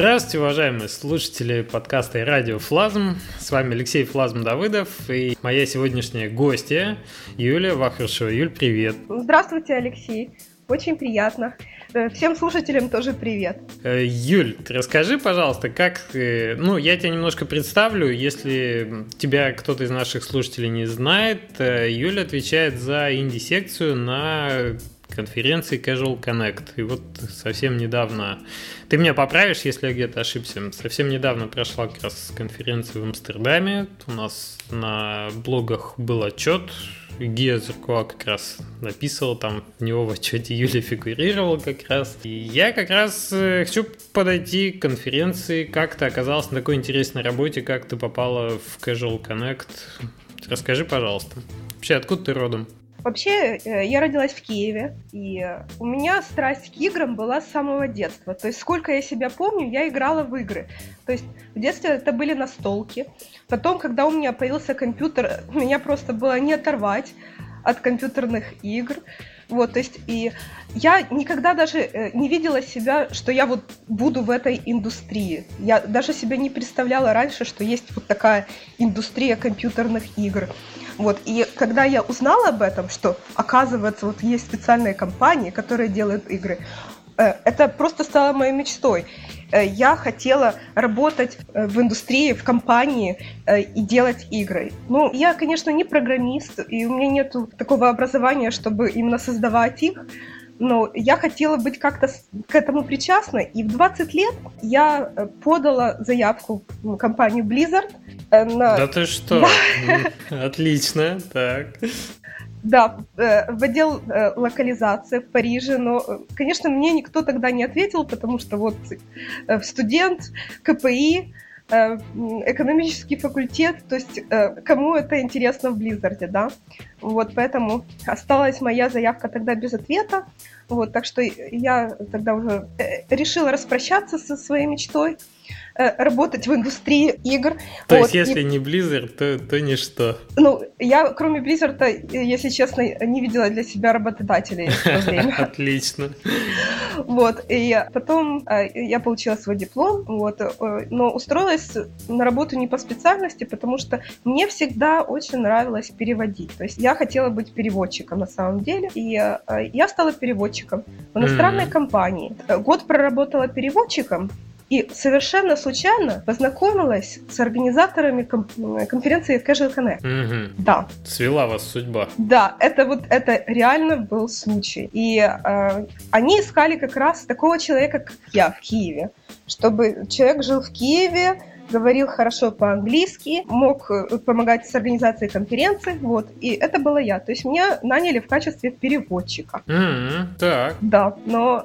Здравствуйте, уважаемые слушатели подкаста и радио Флазм. С вами Алексей Флазм Давыдов и моя сегодняшняя гостья Юлия Вахрушева. Юль, привет. Здравствуйте, Алексей. Очень приятно. Э, всем слушателям тоже привет. Э, Юль, расскажи, пожалуйста, как... Э, ну, я тебя немножко представлю. Если тебя кто-то из наших слушателей не знает, Юля отвечает за инди-секцию на конференции Casual Connect. И вот совсем недавно... Ты меня поправишь, если я где-то ошибся. Совсем недавно прошла как раз конференция в Амстердаме. У нас на блогах был отчет, Гия Зеркова как раз написывал, там в него в отчете Юля фигурировала как раз. И я как раз э, хочу подойти к конференции, как ты оказалась на такой интересной работе, как ты попала в Casual Connect. Расскажи, пожалуйста. Вообще, откуда ты родом? Вообще, э, я родилась в Киеве, и у меня страсть к играм была с самого детства. То есть, сколько я себя помню, я играла в игры. То есть, в детстве это были настолки. Потом, когда у меня появился компьютер, меня просто было не оторвать от компьютерных игр. Вот, то есть, и я никогда даже э, не видела себя, что я вот буду в этой индустрии. Я даже себе не представляла раньше, что есть вот такая индустрия компьютерных игр. Вот, и когда я узнала об этом, что, оказывается, вот есть специальные компании, которые делают игры, э, это просто стало моей мечтой. Э, я хотела работать э, в индустрии, в компании и делать игры. Ну, я, конечно, не программист, и у меня нет такого образования, чтобы именно создавать их, но я хотела быть как-то к этому причастна, и в 20 лет я подала заявку в компанию Blizzard Э, на... Да ты что? Отлично, так. Да, э, в отдел э, локализации в Париже, но, конечно, мне никто тогда не ответил, потому что вот студент, КПИ, экономический факультет, то есть кому это интересно в Blizzard е, да? Вот поэтому осталась моя заявка тогда без ответа, вот, так что я тогда уже решила распрощаться со своей мечтой, Э, работать в индустрии игр. То вот. есть, если и... не Blizzard, то, то ничто. Ну, я, кроме Blizzard, если честно, не видела для себя работодателей в то время. Отлично. Вот, и потом э, я получила свой диплом, вот, э, но устроилась на работу не по специальности, потому что мне всегда очень нравилось переводить. То есть я хотела быть переводчиком на самом деле, и я стала переводчиком в иностранной mm-hmm. компании. Год проработала переводчиком, и совершенно случайно познакомилась с организаторами конференции Casual Connect. Угу. Да. Свела вас судьба. Да, это вот это реально был случай. И э, они искали как раз такого человека, как я в Киеве, чтобы человек жил в Киеве, говорил хорошо по-английски, мог э, помогать с организацией конференции, вот, и это была я. То есть меня наняли в качестве переводчика. Mm-hmm, так. Да, но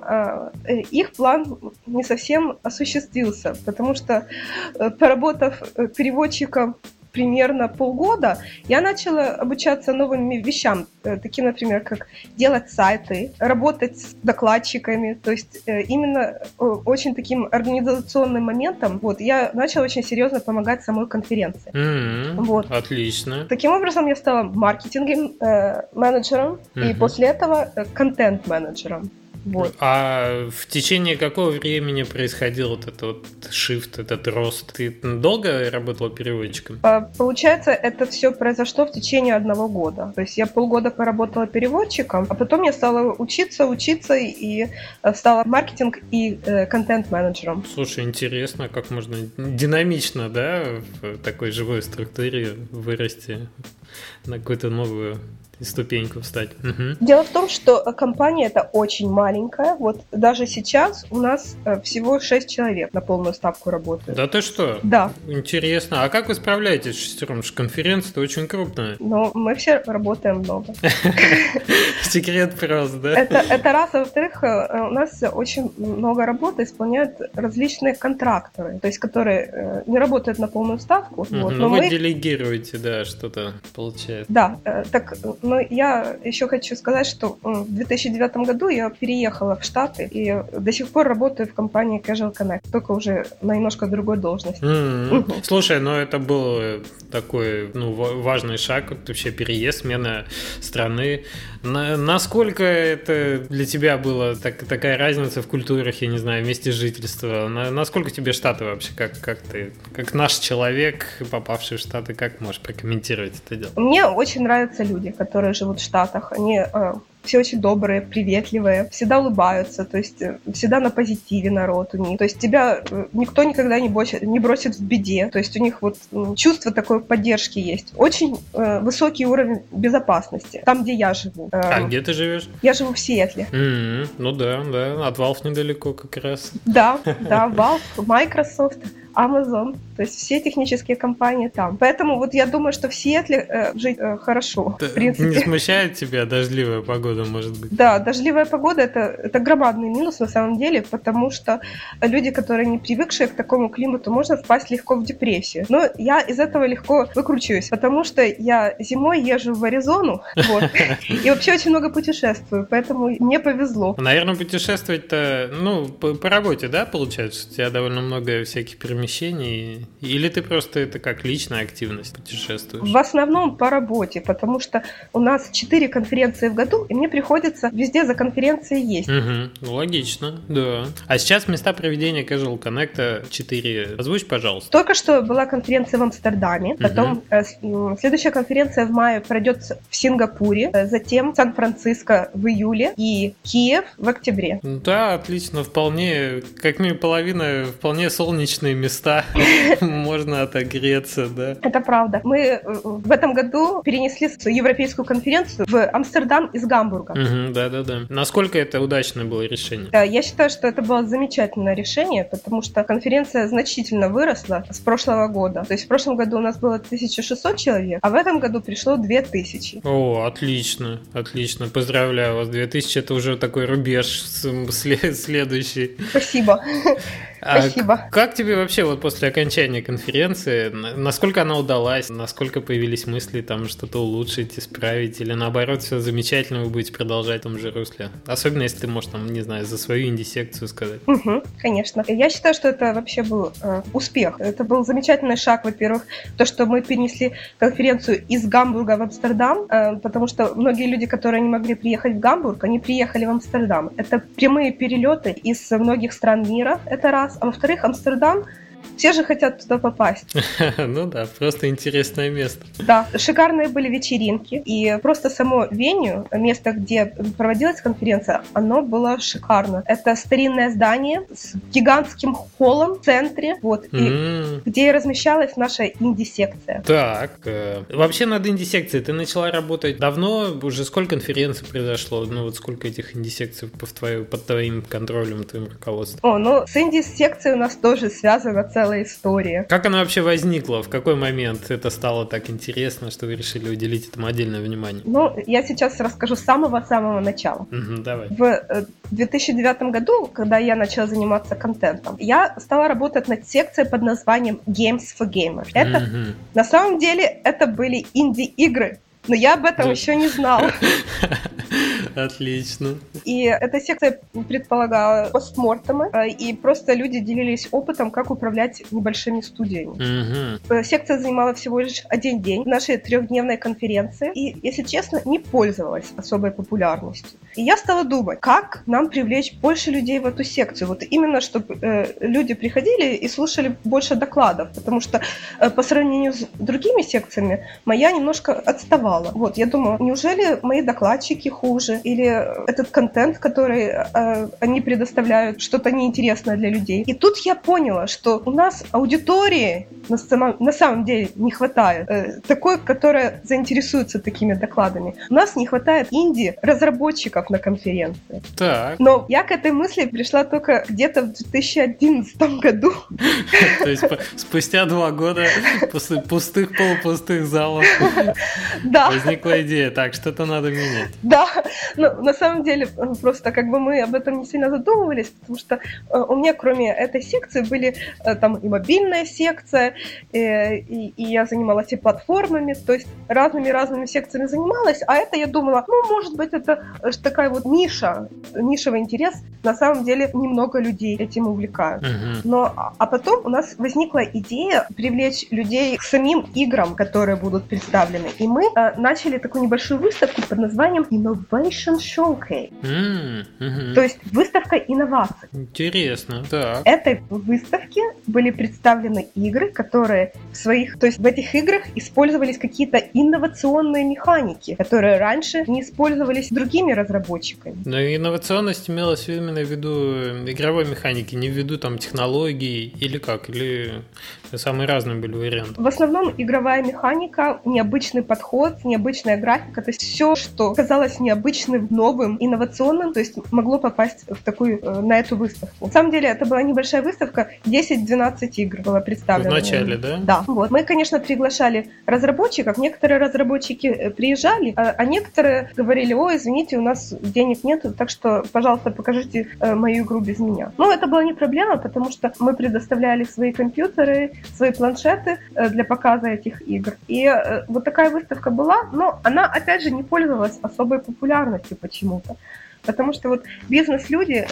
э, их план не совсем осуществился, потому что, э, поработав э, переводчиком примерно полгода я начала обучаться новым вещам, э, таким, например, как делать сайты, работать с докладчиками, то есть э, именно э, очень таким организационным моментом вот, я начала очень серьезно помогать самой конференции. Mm-hmm. Вот. Отлично. Таким образом я стала маркетинг-менеджером mm-hmm. и после этого контент-менеджером. Вот. А в течение какого времени происходил вот этот вот shift, этот рост? Ты долго работала переводчиком? А, получается, это все произошло в течение одного года. То есть я полгода поработала переводчиком, а потом я стала учиться, учиться и э, стала маркетинг и э, контент-менеджером. Слушай, интересно, как можно динамично, да, в такой живой структуре вырасти на какую-то новую ступеньку встать. Угу. Дело в том, что компания это очень маленькая. Вот даже сейчас у нас э, всего 6 человек на полную ставку работают. Да ты что? Да. Интересно. А как вы справляетесь с шестером? Конференция-то очень крупная. Ну, мы все работаем много. Секрет просто, да? Это, это раз. А во-вторых, э, у нас очень много работы исполняют различные контракторы, то есть которые э, не работают на полную ставку. Ну, вы делегируете, да, что-то получается. Да, так но я еще хочу сказать, что в 2009 году я переехала в Штаты и до сих пор работаю в компании Casual Connect, только уже на немножко другой должности. Mm-hmm. Слушай, ну это был такой ну, важный шаг, вообще переезд, смена страны. На, насколько это для тебя было так, такая разница в культурах, я не знаю, месте жительства? На, насколько тебе Штаты вообще, как, как ты, как наш человек, попавший в Штаты, как можешь прокомментировать это дело? Мне очень нравятся люди, которые живут в Штатах. Они э, все очень добрые, приветливые, всегда улыбаются, то есть э, всегда на позитиве народ у них. То есть тебя э, никто никогда не бросит, не бросит в беде. То есть у них вот чувство такой поддержки есть. Очень э, высокий уровень безопасности. Там, где я живу. Э, а где ты живешь? Я живу в Сиэтле. Mm-hmm. Ну да, да. От Valve недалеко как раз. Да, да, Valve, Microsoft. Amazon, то есть все технические компании там. Поэтому вот я думаю, что в Сиэтле э, жить э, хорошо. в принципе. Не смущает тебя дождливая погода, может быть? Да, дождливая погода это, это громадный минус на самом деле, потому что люди, которые не привыкшие к такому климату, можно впасть легко в депрессию. Но я из этого легко выкручиваюсь, потому что я зимой езжу в Аризону, вот, и вообще очень много путешествую, поэтому мне повезло. Наверное, путешествовать-то, ну, по, работе, да, получается? У тебя довольно много всяких перемещений перемещений? Или ты просто это как личная активность путешествуешь? В основном по работе, потому что у нас четыре конференции в году, и мне приходится везде за конференцией есть. Угу, логично, да. А сейчас места проведения Casual Connect 4. Озвучь, пожалуйста. Только что была конференция в Амстердаме, потом угу. следующая конференция в мае пройдет в Сингапуре, э, затем Сан-Франциско в июле и Киев в октябре. Да, отлично, вполне, как минимум половина, вполне солнечные места места можно отогреться, да. Это правда. Мы э, в этом году перенесли европейскую конференцию в Амстердам из Гамбурга. Да-да-да. Насколько это удачное было решение? Я считаю, что это было замечательное решение, потому что конференция значительно выросла с прошлого года. То есть в прошлом году у нас было 1600 человек, а в этом году пришло 2000. О, отлично, отлично. Поздравляю вас. 2000 это уже такой рубеж следующий. Спасибо. А Спасибо. Как тебе вообще вот после окончания конференции, насколько она удалась, насколько появились мысли там что-то улучшить, исправить, или наоборот все замечательно, вы будете продолжать в том же русле? Особенно если ты можешь там, не знаю, за свою инди-секцию сказать. Угу, конечно. Я считаю, что это вообще был э, успех. Это был замечательный шаг, во-первых, то, что мы перенесли конференцию из Гамбурга в Амстердам, э, потому что многие люди, которые не могли приехать в Гамбург, они приехали в Амстердам. Это прямые перелеты из многих стран мира, это раз а во-вторых, Амстердам все же хотят туда попасть. Ну да, просто интересное место. Да, шикарные были вечеринки. И просто само веню, место, где проводилась конференция, оно было шикарно. Это старинное здание с гигантским холлом в центре, вот, и где размещалась наша инди-секция. Так, э, вообще над инди-секцией ты начала работать давно? Уже сколько конференций произошло? Ну вот сколько этих инди-секций под твоим контролем, твоим руководством? О, ну с инди-секцией у нас тоже связано целая история. Как она вообще возникла? В какой момент это стало так интересно, что вы решили уделить этому отдельное внимание? Ну, я сейчас расскажу с самого-самого начала. Угу, давай. В 2009 э, году, когда я начала заниматься контентом, я стала работать над секцией под названием Games for Gamers. Это, угу. на самом деле, это были инди-игры, но я об этом еще не знала. Отлично. И эта секция предполагала постмортемы, э, и просто люди делились опытом, как управлять небольшими студиями. Угу. Секция занимала всего лишь один день нашей трехдневной конференции, и, если честно, не пользовалась особой популярностью. И я стала думать, как нам привлечь больше людей в эту секцию. Вот именно, чтобы э, люди приходили и слушали больше докладов, потому что э, по сравнению с другими секциями моя немножко отставала. Вот, я думаю, неужели мои докладчики хуже? Или этот контент, который э, они предоставляют, что-то неинтересное для людей? И тут я поняла, что у нас аудитории на самом, на самом деле не хватает. Э, такой, которая заинтересуется такими докладами. У нас не хватает инди-разработчиков, на конференции. Так. Но я к этой мысли пришла только где-то в 2011 году. То есть спустя два года после пустых, полупустых залов возникла идея, так, что-то надо менять. Да, но на самом деле просто как бы мы об этом не сильно задумывались, потому что э, у меня кроме этой секции были э, там и мобильная секция, э, и, и я занималась и платформами, то есть разными-разными секциями занималась, а это я думала, ну, может быть, это такая вот ниша, нишевый интерес. На самом деле немного людей этим увлекают. Но, а- а потом у нас возникла идея привлечь людей к самим играм, которые будут представлены. И мы э, начали такую небольшую выставку под названием Innovation Showcase. М, мгм. То есть выставка инноваций. Интересно, так. этой выставке были представлены игры, которые в своих, то есть в этих играх использовались какие-то инновационные механики, которые раньше не использовались другими разработчиками. Но инновационность имелась именно в виду э, игровой механики, не в виду там технологий или как, или самые разные были варианты. В основном игровая механика, необычный подход, необычная графика, то есть все, что казалось необычным, новым, инновационным, то есть могло попасть в такую, э, на эту выставку. На самом деле это была небольшая выставка, 10-12 игр было представлено. В начале, да? Да, вот. Мы, конечно, приглашали разработчиков. Некоторые разработчики э, приезжали, а, а некоторые говорили, ой, извините, у нас денег нет, так что, пожалуйста, покажите э, мою игру без меня. Ну, это была не проблема, потому что мы предоставляли свои компьютеры, свои планшеты для показа этих игр. И вот такая выставка была, но она, опять же, не пользовалась особой популярностью почему-то. Потому что вот бизнес-люди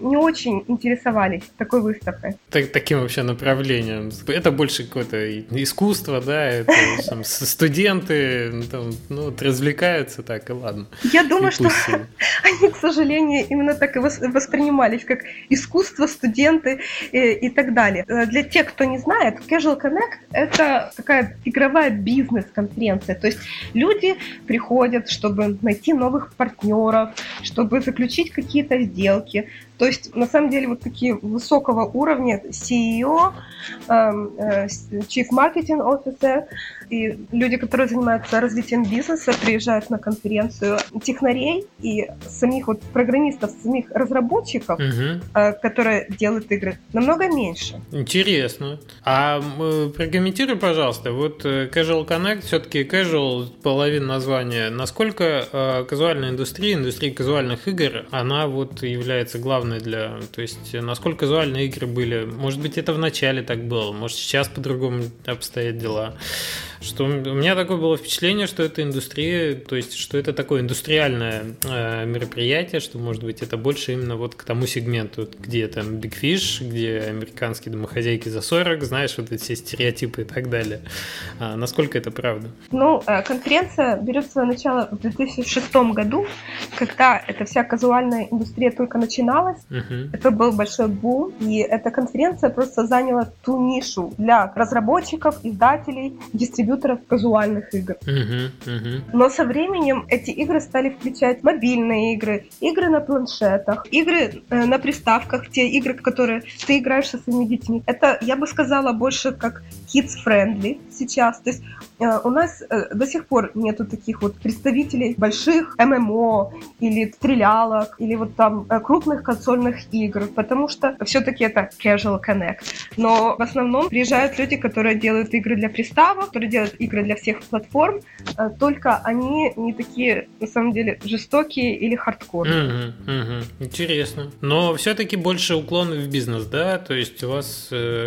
не очень интересовались такой выставкой. Так- таким вообще направлением. Это больше какое-то и- искусство, да, это там, студенты ну, там, ну, вот развлекаются так, и ладно. Я И думаю, что себе. они, к сожалению, именно так и вос- воспринимались, как искусство, студенты э, и так далее. Э, Для тех, кто не знает, Casual Connect — это такая игровая бизнес-конференция. То есть люди приходят, чтобы найти новых партнеров, чтобы заключить какие-то сделки. То есть, на самом деле, вот такие высокого уровня CEO, эм, э, Chief Marketing Officer и люди, которые занимаются развитием бизнеса, приезжают на конференцию технарей и самих вот программистов, самих разработчиков, э, которые делают игры, намного меньше. Интересно. А м, прокомментируй, пожалуйста, вот э, Casual Connect, все-таки Casual, половина названия, насколько э, казуальная индустрия, индустрия казуальных игр, она вот является главной для... То есть, насколько казуальные игры были? Может быть, это в начале так было, может, сейчас по-другому обстоят дела. Что у меня такое было впечатление, что это индустрия, то есть, что это такое индустриальное э, мероприятие, что, может быть, это больше именно вот к тому сегменту, где там Big Fish, где американские домохозяйки за 40, знаешь, вот эти все стереотипы и так далее. А насколько это правда? Ну, э, конференция берет свое начало в 2006 году, когда эта вся казуальная индустрия только начиналась. Мгм. Это был большой бум, и эта конференция просто заняла ту нишу для разработчиков, издателей, дистрибьюторов казуальных игр. Мгм, мгм. Но со временем эти игры стали включать мобильные игры, игры на планшетах, игры э, на приставках, те игры, в которые ты играешь со своими детьми. Это, я бы сказала, больше как kids-friendly сейчас. То есть э, у нас э, до сих пор нету таких вот представителей больших ММО или стрелялок, или вот там э, крупных консольных игр, потому что все-таки это casual connect. Но в основном приезжают люди, которые делают игры для приставок, которые делают игры для всех платформ, э, только они не такие, на самом деле, жестокие или хардкорные. Мгм, мгм. Интересно. Но все-таки больше уклон в бизнес, да? То есть у вас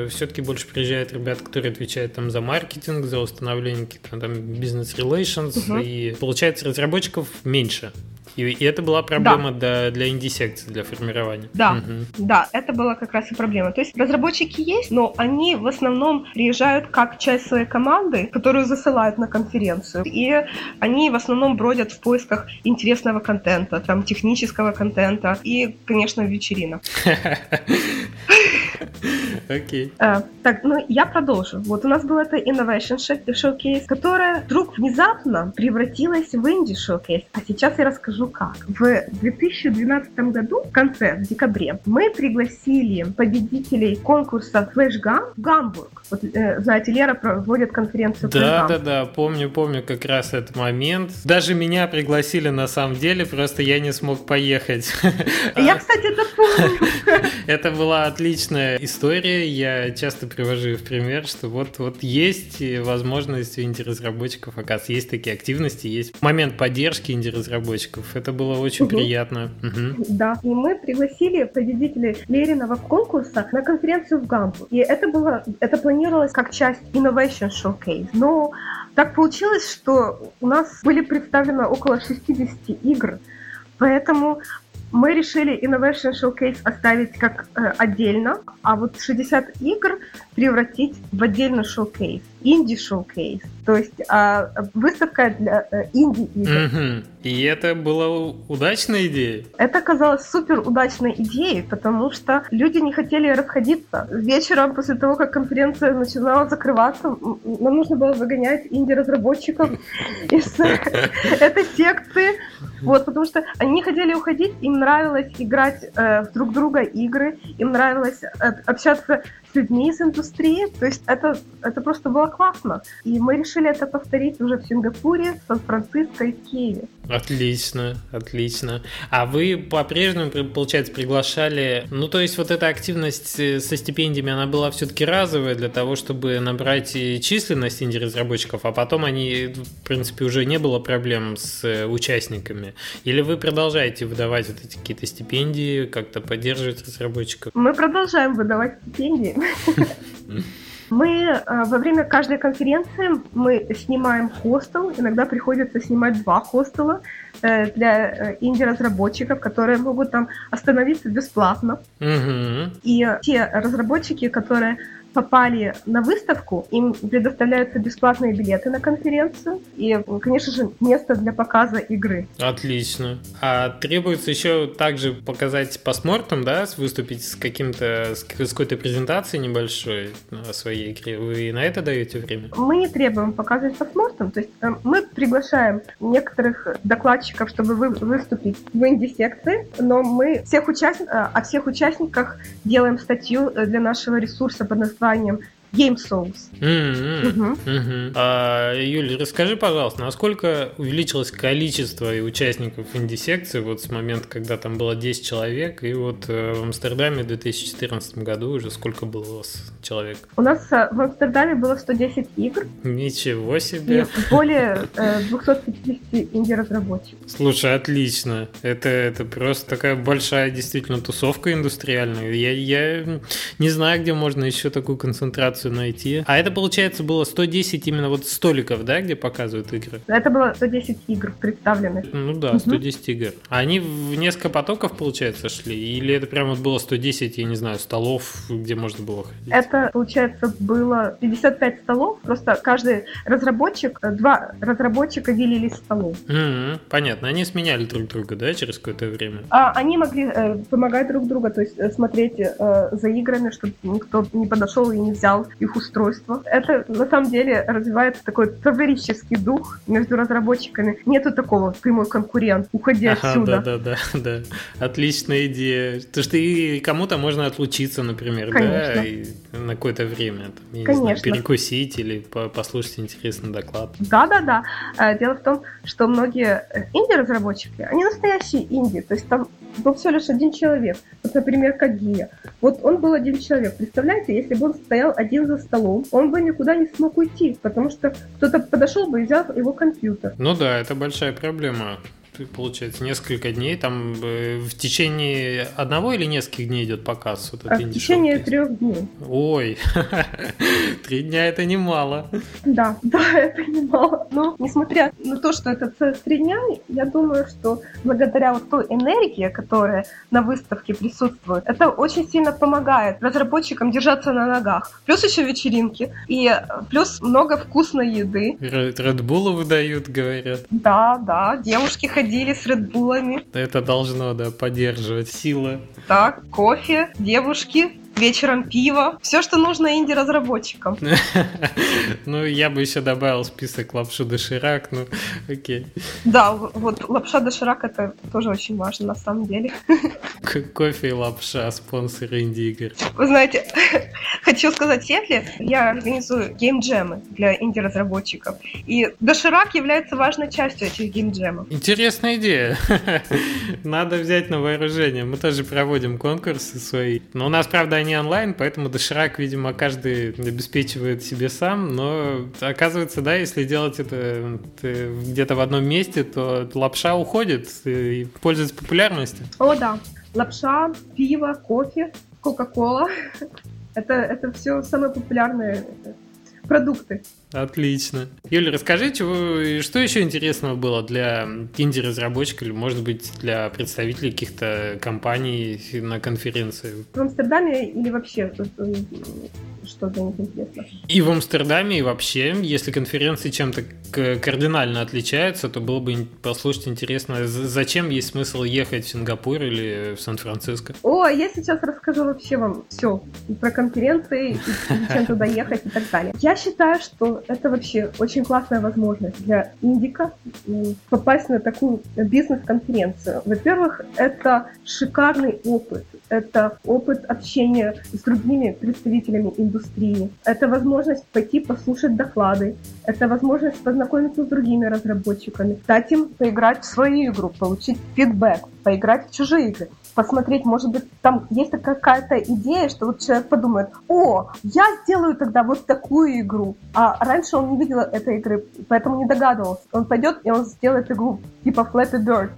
все-таки больше приезжают ребята, которые отвечают там за маркетинг, за установление каких-то там бизнес-релейшнс, Мгм. и получается разработчиков меньше. И, и это была проблема для, для инди-секции, для формирования. Да. Мгм. Да, это была как раз и проблема. То есть разработчики есть, но они в основном приезжают как часть своей команды, которую засылают на конференцию. И они в основном бродят в поисках интересного контента, там, технического контента и, конечно, вечеринок. Окей. Э, так, ну я продолжу. Вот у нас был это Innovation Sh- Showcase, которое вдруг внезапно превратилось в Indie Showcase. А сейчас я расскажу как. В 2012 году, в конце, в декабре, мы пригласили победителей конкурса Flash Gun в Гамбург. Вот, э, знаете, Лера проводит конференцию Да, да, да, помню, помню как раз этот момент. Даже меня пригласили на самом деле, просто я не смог поехать. Я, кстати, это помню. Это была отличная история. Я часто привожу в пример, что вот, вот есть возможность у инди-разработчиков, оказывается, есть такие активности, есть момент поддержки инди-разработчиков. Это было очень Мгм. приятно. Мгм. Да, и мы пригласили победителей Лериного конкурса на конференцию в Гамбург. И это было, это планировалось как часть Innovation Showcase. Но так получилось, что у нас были представлены около 60 игр, Поэтому мы решили Innovation Showcase оставить как э, отдельно, а вот 60 игр превратить в отдельный шоу-кейс, инди-шоу-кейс. То есть а, выставка для а, инди-игр. Mm-hmm. И это была удачная идея? Это оказалось супер удачной идеей, потому что люди не хотели расходиться. Вечером, после того, как конференция начинала закрываться, нам нужно было выгонять инди-разработчиков из этой секции. Вот, потому что они хотели уходить, им нравилось играть э, в друг друга игры, им нравилось э, общаться людьми из индустрии. То есть это, это просто было классно. И мы решили это повторить уже в Сингапуре, Сан-Франциско и Киеве. Отлично, отлично. А вы по-прежнему, получается, приглашали... Ну, то есть вот эта активность э, со стипендиями, она была все-таки разовая для того, чтобы набрать численность инди-разработчиков, а потом они, в принципе, уже не было проблем с э, участниками? Или вы продолжаете выдавать вот эти какие-то стипендии, как-то поддерживать разработчиков? Мы продолжаем выдавать стипендии. Мы э, во время каждой конференции мы снимаем хостел, иногда приходится снимать два хостела э, для э, инди-разработчиков, которые могут там остановиться бесплатно. И те разработчики, которые попали на выставку, им предоставляются бесплатные билеты на конференцию и, конечно же, место для показа игры. Отлично. А требуется еще также показать постмортом, да, выступить с каким-то, с какой-то презентацией небольшой о своей игре. Вы на это даете время? Мы не требуем показывать постмортом, то есть э, мы приглашаем некоторых докладчиков, чтобы вы, выступить в инди-секции, но мы всех участников, э, о всех участниках делаем статью э, для нашего ресурса под названием wyzwaniem Game Souls. Mm-hmm. Uh-huh. Uh-huh. А, Юля, расскажи, пожалуйста, насколько увеличилось количество участников инди-секции вот с момента, когда там было 10 человек, и вот э, в Амстердаме в 2014 году уже сколько было у вас человек? У нас э, в Амстердаме было 110 игр. Ничего себе! И более э, 250 инди-разработчиков. Слушай, отлично. Это, это просто такая большая действительно тусовка индустриальная. Я, я не знаю, где можно еще такую концентрацию информацию найти. А это, получается, было 110 именно вот столиков, да, где показывают игры? Это было 110 игр представленных. Ну да, 110 угу. игр. А они в несколько потоков, получается, шли? Или это прямо вот было 110, я не знаю, столов, где можно было ходить? Это, получается, было 55 столов, просто каждый разработчик, два разработчика делились столом. Mm-hmm, понятно, они сменяли друг друга, да, через какое-то время? А, они могли э, помогать друг другу, то есть э, смотреть э, за играми, чтобы никто не подошел и не взял их устройство. Это на самом деле развивается такой товарищеский дух между разработчиками. Нету такого, ты мой конкурент, уходи ага, отсюда. Да, да, да, да. Отличная идея. То что и кому-то можно отлучиться, например, Конечно. да, и на какое-то время, там, Конечно. не знаю, перекусить или послушать интересный доклад. Да, да, да. Э, дело в том, что многие э, инди-разработчики, они настоящие инди, то есть там был всего лишь один человек. Вот, например, Кагия. Вот он был один человек. Представляете, если бы он стоял один за столом, он бы никуда не смог уйти, потому что кто-то подошел бы и взял его компьютер. Ну да, это большая проблема получается, несколько дней, там э, в течение одного или нескольких дней идет показ? Вот а в течение трех дней. Ой, три дня это немало. Да, да, это немало. Но несмотря на то, что это целых три дня, я думаю, что благодаря вот той энергии, которая на выставке присутствует, это очень сильно помогает разработчикам держаться на ногах. Плюс еще вечеринки, и плюс много вкусной еды. Редбулы выдают, говорят. Да, да, девушки ходят ходили с редбулами. Это должно, да, поддерживать силы. Так, кофе, девушки, вечером пиво. Все, что нужно инди-разработчикам. Ну, я бы еще добавил список лапшу доширак, ну, окей. Да, вот лапша доширак это тоже очень важно на самом деле. Кофе и лапша, спонсоры инди-игр. Вы знаете, хочу сказать Сетле, я организую геймджемы для инди-разработчиков. И доширак является важной частью этих геймджемов. Интересная идея. Надо взять на вооружение. Мы тоже проводим конкурсы свои. Но у нас, правда, они онлайн, поэтому доширак, видимо, каждый обеспечивает себе сам, но оказывается, да, если делать это где-то в одном месте, то лапша уходит и пользуется популярностью. О, да. Лапша, пиво, кофе, кока-кола. Это, это все самое популярное продукты. Отлично. Юля, расскажи, чего, что еще интересного было для инди-разработчика или, может быть, для представителей каких-то компаний на конференции? В Амстердаме или вообще что для них интересно? И в Амстердаме, и вообще, если конференции чем-то кардинально отличаются, то было бы послушать интересно, зачем есть смысл ехать в Сингапур или в Сан-Франциско? О, я сейчас расскажу вообще вам все про конференции, и зачем туда ехать и так далее. Я считаю, что это вообще очень классная возможность для индика попасть на такую бизнес-конференцию. Во-первых, это шикарный опыт. Это опыт общения с другими представителями индустрии. Это возможность пойти послушать доклады. Это возможность познакомиться с другими разработчиками. Дать им поиграть в свою игру, получить фидбэк, поиграть в чужие игры посмотреть, может быть, там есть какая-то идея, что вот человек подумает, о, я сделаю тогда вот такую игру. А раньше он не видел этой игры, поэтому не догадывался. Он пойдет и он сделает игру типа Flappy Bird.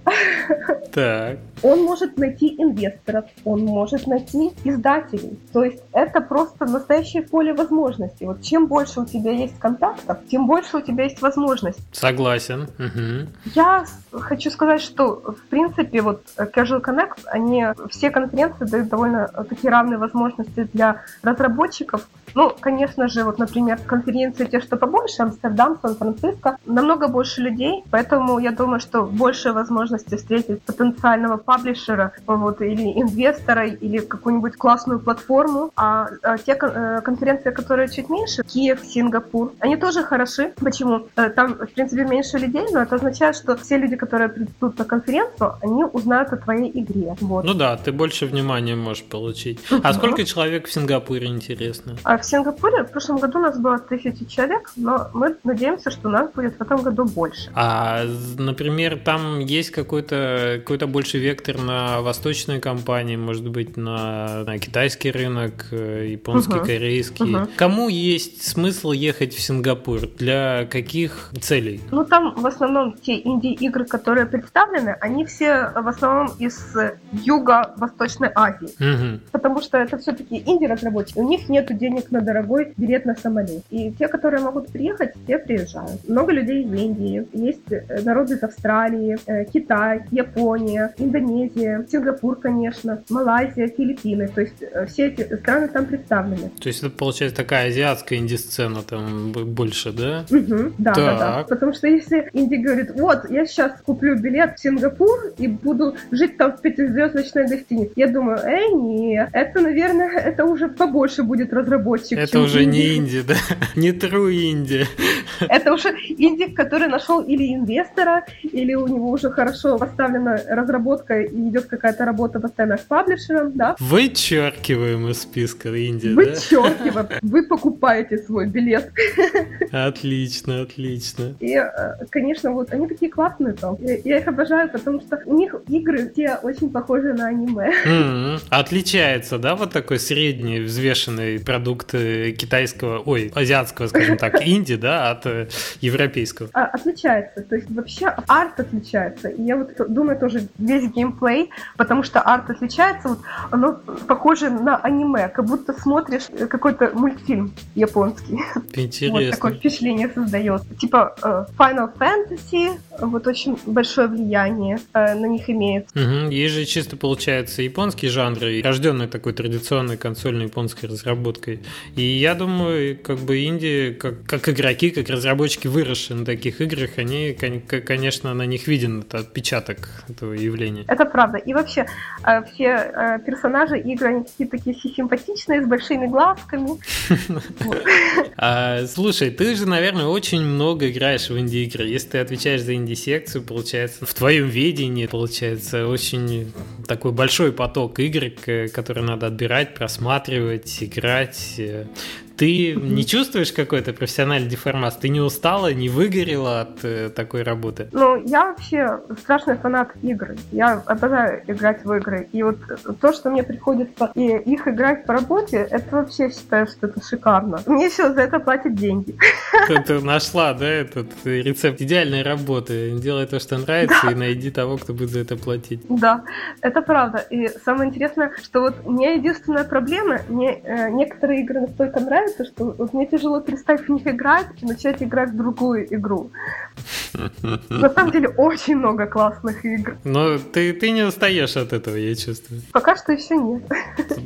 Так. Он может найти инвесторов, он может найти издателей. То есть это просто настоящее поле возможностей. Вот чем больше у тебя есть контактов, тем больше у тебя есть возможностей. Согласен. Угу. Я хочу сказать, что в принципе вот Casual Connect, они все конференции дают довольно такие равные возможности для разработчиков. Ну, конечно же, вот, например, конференции те, что побольше, Амстердам, Сан-Франциско, намного больше людей, поэтому я думаю, что больше возможности встретить потенциального паблишера вот, или инвестора, или какую-нибудь классную платформу. А, а те э, конференции, которые чуть меньше, Киев, Сингапур, они тоже хороши. Почему? Э, там, в принципе, меньше людей, но это означает, что все люди, которые придут на конференцию, они узнают о твоей игре. Вот. Ну да, ты больше внимания можешь получить. А сколько человек в Сингапуре, интересно? А в Сингапуре в прошлом году у нас было тысячи человек, но мы надеемся, что у нас будет в этом году больше. А, например, там есть какой-то какой-то больше вектор на восточные компании, может быть, на, на китайский рынок, э, японский, угу. корейский. Угу. Кому есть смысл ехать в Сингапур? Для каких целей? Ну, там в основном те инди-игры, которые представлены, они все в основном из юго-восточной Азии. Угу. Потому что это все-таки инди-разработчики. У них нет денег на дорогой билет на самолет. И те, которые могут приехать, те приезжают. Много людей из Индии, есть э, народы из Австралии, э, Китай, Япония, Индонезия, Сингапур, конечно, Малайзия, Филиппины. То есть э, все эти страны там представлены. То есть это получается такая азиатская инди-сцена там больше, да? Угу, да, да, да. Потому что если Инди говорит, вот, я сейчас куплю билет в Сингапур и буду жить там в пятизвездочной гостинице, я думаю, эй, нет, это, наверное, это уже побольше будет разработчик. Это уже не инди, да? Не true инди. Это уже инди, который нашел или инвестора, или у него уже хорошо поставлена разработка и идет какая-то работа постоянно с паблишером, да? Вычеркиваем из списка инди, Вычеркиваем. Да? Вы покупаете свой билет. Отлично, отлично. И, э, конечно, вот они такие классные там. Я их обожаю, потому что у них игры все очень похожи на аниме. Mm-hmm. Отличается, да, вот такой средний взвешенный продукт э, китайского, ой, азиатского, скажем так, инди, да, от э, европейского? А, отличается. То есть вообще арт отличается. И я вот думаю тоже весь геймплей, потому что арт отличается, вот оно похоже на аниме, как будто смотришь какой-то мультфильм японский. Интересно. Вот такое впечатление создает. Типа э, Final Fantasy, вот очень большое влияние э, на них имеет. Угу. Есть же чисто получается японские жанры, рожденные такой традиционной консольной японской разработкой. И я думаю, как бы Индии, как, как игроки, как разработчики, выросшие на таких играх, они, конечно, на них виден этот отпечаток этого явления. Это правда. И вообще, э, все э, персонажи игры, они какие-то такие симпатичные, с большими глазками. А, слушай, ты же, наверное, очень много играешь в инди-игры. Если ты отвечаешь за инди-секцию, получается, в твоем видении, получается, очень такой большой поток игр, которые надо отбирать, просматривать, играть. Yeah. Ты не чувствуешь какой-то профессиональный деформацию? Ты не устала, не выгорела от э, такой работы? Ну, я вообще страшный фанат игр. Я обожаю играть в игры. И вот то, что мне приходится и их играть по работе, это вообще считаю, что это шикарно. Мне еще за это платят деньги. Ты, ты нашла, да, этот рецепт идеальной работы. Делай то, что нравится, да. и найди того, кто будет за это платить. Да, это правда. И самое интересное, что вот у меня единственная проблема, мне э, некоторые игры настолько нравятся, то что вот мне тяжело перестать в них играть и начать играть в другую игру. На самом деле очень много классных игр. Но ты, ты не устаешь от этого, я чувствую. Пока что еще нет.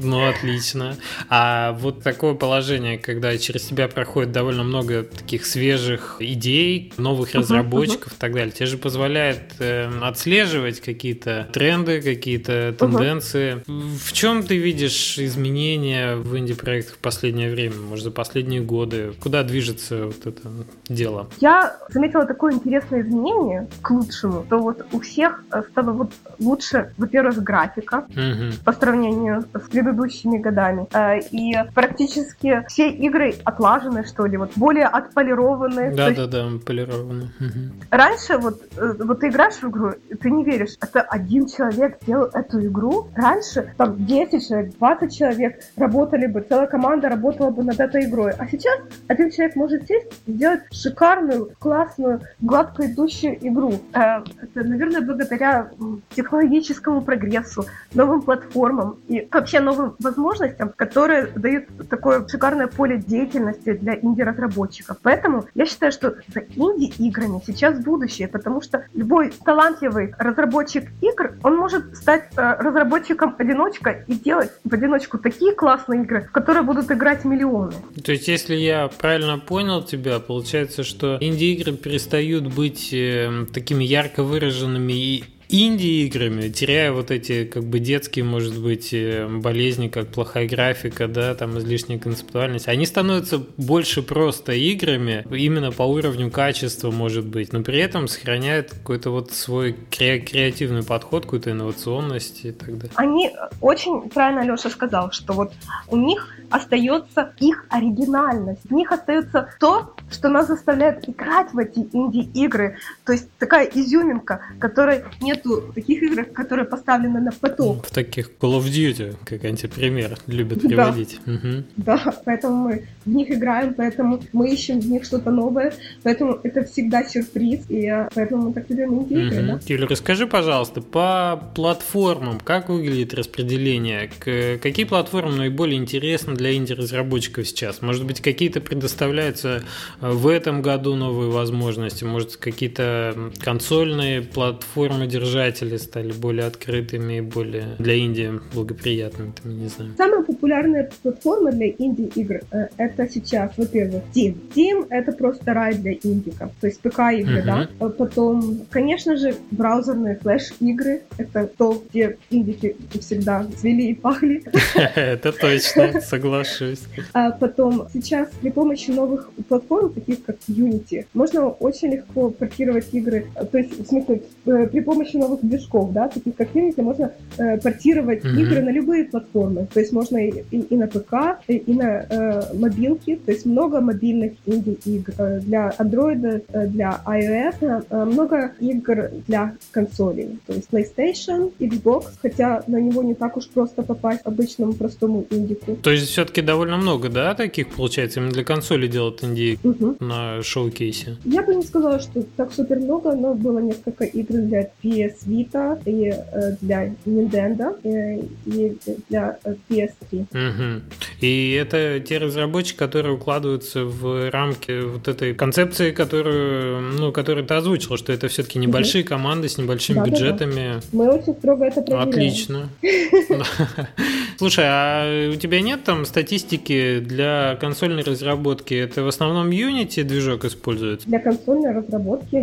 Ну, отлично. А вот такое положение, когда через тебя проходит довольно много таких свежих идей, новых разработчиков и так далее, тебе же позволяет э, отслеживать какие-то тренды, какие-то тенденции. В чем ты видишь изменения в инди-проектах в последнее время, может, за последние годы? Куда движется вот это дело? Я заметила такое интересное изменение к лучшему, то вот у всех э, стало вот лучше, во-первых, графика угу. по сравнению с предыдущими годами. Э, и практически все игры отлажены, что ли, вот более отполированы. Да, да, да, полированы. Угу. Раньше вот, э, вот ты играешь в игру, ты не веришь, это один человек делал эту игру. Раньше там 10 человек, 20 человек работали бы, целая команда работала бы над этой игрой. А сейчас один человек может сесть и сделать шикарную, классную, гладко идущую игру. Э, это, наверное, благодаря технологическому прогрессу, новым платформам и вообще новым возможностям, которые дают такое шикарное поле деятельности для инди-разработчиков. Поэтому я считаю, что за инди-играми сейчас будущее, потому что любой талантливый разработчик игр, он может стать э, разработчиком-одиночкой и делать в одиночку такие классные игры, в которые будут играть миллионы. То есть, если я правильно понял тебя, получается, что инди-игры перестают быть э, такими ярко выраженными и инди-играми, теряя вот эти как бы детские, может быть, э, болезни, как плохая графика, да, там излишняя концептуальность, они становятся больше просто играми, именно по уровню качества, может быть, но при этом сохраняют какой-то вот свой кре- креативный подход, какую-то инновационность и так далее. Они очень правильно Леша сказал, что вот у них остается их оригинальность, в них остается то, что нас заставляет играть в эти инди-игры, то есть такая изюминка, которой нет нету таких игр, которые поставлены на поток. В таких Call of Duty, как антипример, любят приводить. Да, угу. да поэтому мы в них играем, поэтому мы ищем в них что-то новое, поэтому это всегда сюрприз, и поэтому мы так любим инди-игры, угу. да. Юля, расскажи, пожалуйста, по платформам, как выглядит распределение? Какие платформы наиболее интересны для инди-разработчиков сейчас? Может быть, какие-то предоставляются в этом году новые возможности? Может, какие-то консольные платформы держатели стали более открытыми, более для Индии благоприятными, там, не знаю. Самая популярная платформа для инди-игр э, это сейчас, во-первых, Steam. Steam это просто рай для индиков, то есть ПК-игры, uh-huh. да. А потом, конечно же, браузерные флеш-игры, это то, где индики всегда цвели и пахли. Это точно, соглашусь. А потом, сейчас при помощи новых платформ, таких как Unity, можно очень легко портировать игры, то есть, в смысле, э, при помощи новых движков, да, таких как Unity, можно э, портировать игры на любые платформы. То есть можно и, и, и на ПК, и, и на э, мобилки. То есть много мобильных инди-игр э, для Android, э, для iOS, э, много игр для консолей. То есть PlayStation, Xbox, хотя на него не так уж просто попасть обычному простому индику. То есть все-таки довольно много, да, таких получается, именно для консоли делают инди угу. на шоу-кейсе? Я бы не сказала, что так супер много, но было несколько игр для PS Vita и э, для Nintendo э, и для э, PS3. Угу. И это те разработчики, которые укладываются в рамки вот этой концепции, которую, ну, которую ты озвучила, что это все-таки небольшие угу. команды с небольшими да, бюджетами. Да, да. Мы очень строго это проверяем. Отлично. Слушай, а у тебя нет там статистики для консольной разработки? Это в основном Unity движок используется? Для консольной разработки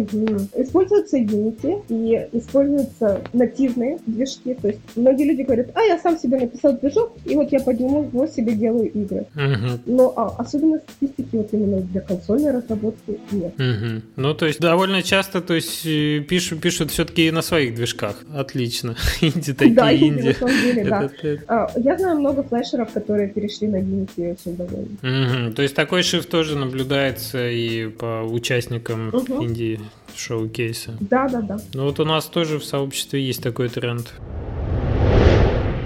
используется Unity и используются нативные движки. То есть многие люди говорят, а я сам себе написал движок, и вот я подниму его себе делаю игры. Uh-huh. Но а, особенно статистики вот именно для консольной разработки нет. Uh-huh. Ну, то есть довольно часто то есть, э, пишут, пишут все-таки на своих движках. Отлично. Инди такие, да, инди. На самом деле, да. А, я знаю много флешеров, которые перешли на Unity очень довольны. Uh-huh. То есть такой шифт тоже наблюдается и по участникам uh-huh. инди шоу-кейса. Да, да, да. Ну вот у нас тоже в сообществе есть такой тренд.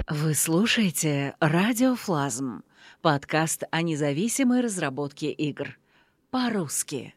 Вы слушаете «Радиофлазм» — подкаст о независимой разработке игр. По-русски.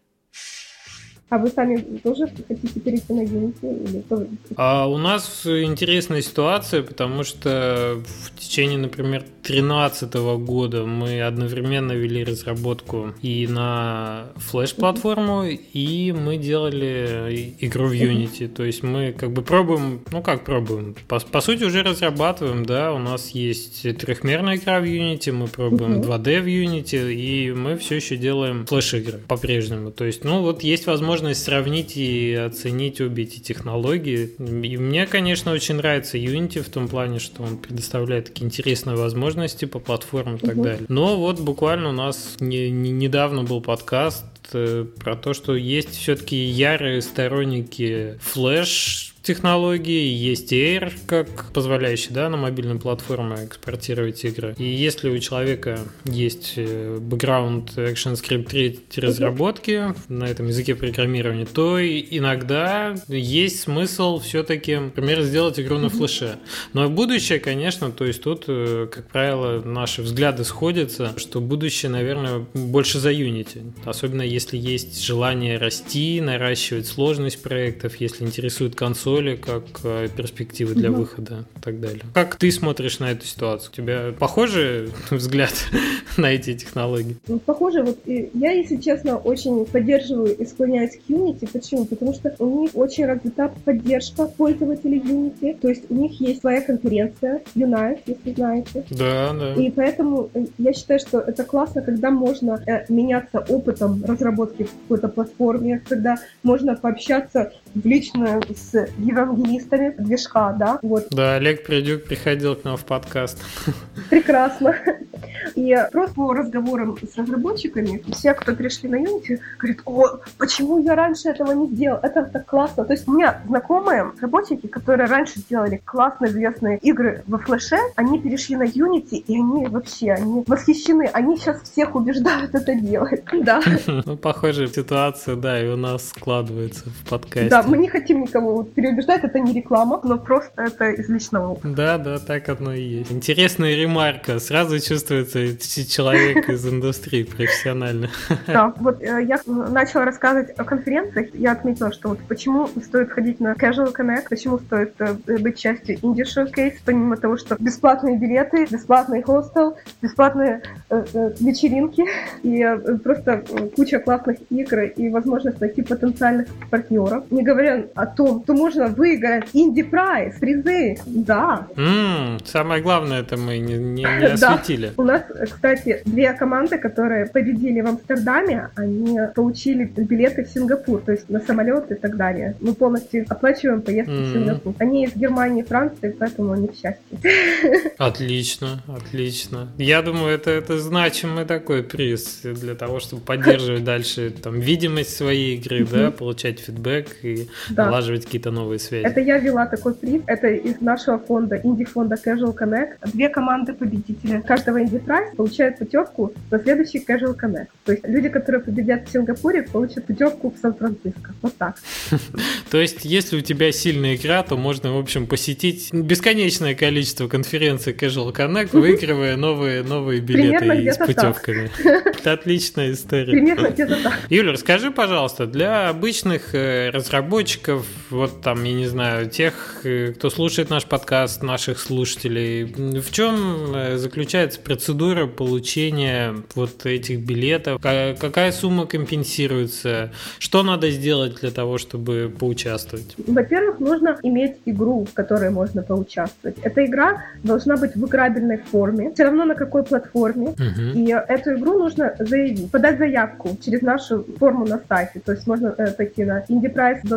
А вы сами тоже хотите перейти на Unity? Или тоже? А у нас интересная ситуация, потому что в течение, например, 2013 года мы одновременно вели разработку и на флеш-платформу, и мы делали игру в Unity. То есть мы как бы пробуем, ну как пробуем, по, по сути уже разрабатываем, да, у нас есть трехмерная игра в Unity, мы пробуем 2D в Unity, и мы все еще делаем флеш-игры по-прежнему. То есть, ну вот есть возможность сравнить и оценить обе эти технологии. И мне, конечно, очень нравится Unity в том плане, что он предоставляет такие интересные возможности по платформам и так угу. далее. Но вот буквально у нас не, не, недавно был подкаст про то, что есть все-таки ярые сторонники флеш технологии, есть Air, как позволяющий да, на мобильной платформе экспортировать игры. И если у человека есть э, бэкграунд ActionScript 3 разработки на этом языке программирования, то иногда есть смысл все-таки, например, сделать игру на флеше. Но будущее, конечно, то есть тут, э, как правило, наши взгляды сходятся, что будущее, наверное, больше за Unity. Особенно если есть желание расти, наращивать сложность проектов, если интересует консоль, консоли как э, перспективы для угу. выхода и так далее. Как ты смотришь на эту ситуацию? У тебя похожий взгляд на эти технологии? Ну, похоже. Вот я, если честно, очень поддерживаю и склоняюсь к Unity. Почему? Потому что у них очень развита поддержка пользователей Unity. То есть у них есть своя конференция Unite, если знаете. Да, да. И поэтому э, я считаю, что это классно, когда можно э, меняться опытом разработки в какой-то платформе, когда можно пообщаться в лично с евангелистами движка, да, вот. Да, Олег Придюк приходил к нам в подкаст. Прекрасно. И просто по разговорам с разработчиками, все, кто пришли на Unity, говорят, о, почему я раньше этого не сделал? Это так классно. То есть у меня знакомые разработчики, которые раньше делали классные известные игры во флеше, они перешли на Unity, и они вообще, они восхищены. Они сейчас всех убеждают это делать. Да. Ну, похожая ситуация, да, и у нас складывается в подкасте. Да, мы не хотим никого переубеждать, это не реклама, но просто это из личного опыта. Да, да, так оно и есть. Интересная ремарка. Сразу чувствуется человек из индустрии профессионально. Да, вот э, я начала рассказывать о конференциях. Я отметила, что вот почему стоит ходить на Casual Connect, почему стоит э, быть частью Indie Showcase, помимо того, что бесплатные билеты, бесплатный хостел, бесплатные э, вечеринки и просто куча классных игр и возможность найти потенциальных партнеров. Не говоря о том, что можно выиграть инди-прайз, призы. Да. Mm, самое главное, это мы не, не, не осветили. Да. У нас, кстати, две команды, которые победили в Амстердаме, они получили билеты в Сингапур, то есть на самолет и так далее. Мы полностью оплачиваем поездки mm-hmm. в Сингапур. Они из Германии и Франции, поэтому они в счастье. Отлично, отлично. Я думаю, это, это значимый такой приз для того, чтобы поддерживать дальше там видимость своей игры, да, получать фидбэк и да. налаживать какие-то новые связи. Это я вела такой приз. Это из нашего фонда, инди-фонда Casual Connect. Две команды победителя каждого инди-прайс получают путевку на следующий Casual Connect. То есть люди, которые победят в Сингапуре, получат путевку в Сан-Франциско. Вот так. То есть, если у тебя сильная игра, то можно, в общем, посетить бесконечное количество конференций Casual Connect, выигрывая новые, новые билеты с путевками. Это отличная история. Примерно где-то так. Юля, расскажи, пожалуйста, для обычных э, разработчиков, вот там, я не знаю, тех, э, кто слушает наш подкаст, наших слушателей, в чем э, заключается процедура получения вот этих билетов? Какая сумма компенсируется? Что надо сделать для того, чтобы поучаствовать? Во-первых, нужно иметь игру, в которой можно поучаствовать. Эта игра должна быть в играбельной форме, все равно на какой платформе. Угу. И эту игру нужно заявить, подать заявку через нашу форму на сайте. То есть можно э, пойти на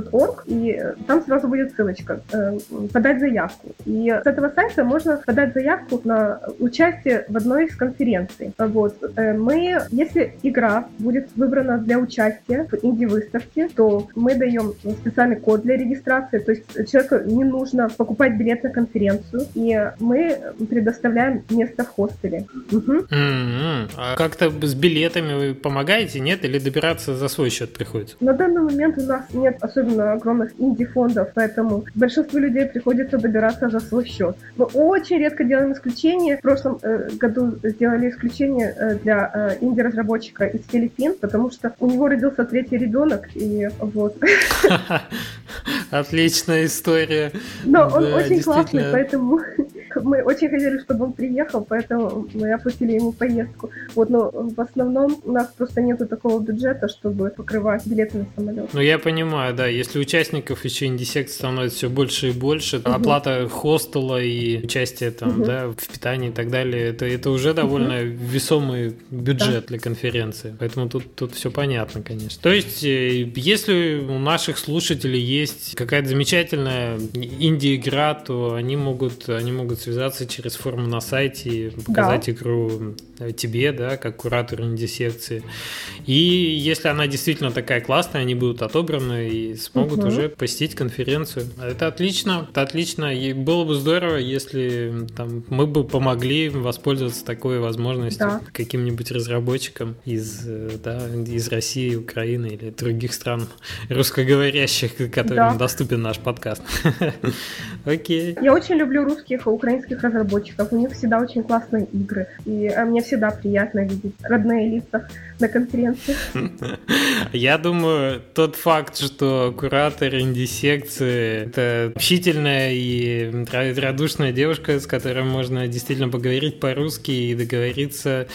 indieprice.org и э, там сразу будет ссылочка э, подать заявку. И с этого сайта можно подать заявку на участие в одной из конференций. Вот. Э, мы, если игра будет выбрана для участия в инди-выставке, то мы даем специальный код для регистрации, то есть человеку не нужно покупать билет на конференцию, и мы предоставляем место в хостеле. Угу. Mm-hmm. А как-то с билетами вы помогаете, нет? Или добираться за свой счет приходится? На данный момент у нас нет особенно огромных инди-фондов, поэтому большинству людей приходится добираться за свой счет. Мы очень редко делаем исключения, исключение. В прошлом э, году сделали исключение э, для э, инди-разработчика из Филиппин, потому что у него родился третий ребенок, и вот. Отличная история. Но он очень классный, поэтому мы очень хотели, чтобы он приехал, поэтому мы оплатили ему поездку. Вот, но в основном у нас просто нету такого бюджета, чтобы покрывать билеты на самолет. Ну, я понимаю, да, если участников еще индисект становится все больше и больше, угу. оплата хостела и участие там, угу. да, в питании и так далее, это, это уже довольно угу. весомый бюджет да. для конференции. Поэтому тут, тут все понятно, конечно. То есть, э, если у наших слушателей есть какая-то замечательная инди-игра, то они могут, они могут связаться через форму на сайте, показать да. игру э, тебе, да, как куратору инди-секции. И если она действительно такая классная, они будут отобраны и смогут угу. уже посетить конференцию. Это отлично, это отлично. И было бы здорово, если там, мы бы помогли воспользоваться такой возможностью да. каким-нибудь разработчикам из, э, да, из России, Украины или других стран русскоговорящих, которым да. доступен наш подкаст. Окей. Я очень люблю русских и украинских разработчиков. У них всегда очень классные игры. И э, мне всегда приятно видеть родные лица на конференции. Я думаю, тот факт, что куратор инди-секции — это общительная и радушная девушка, с которой можно действительно поговорить по-русски и договориться,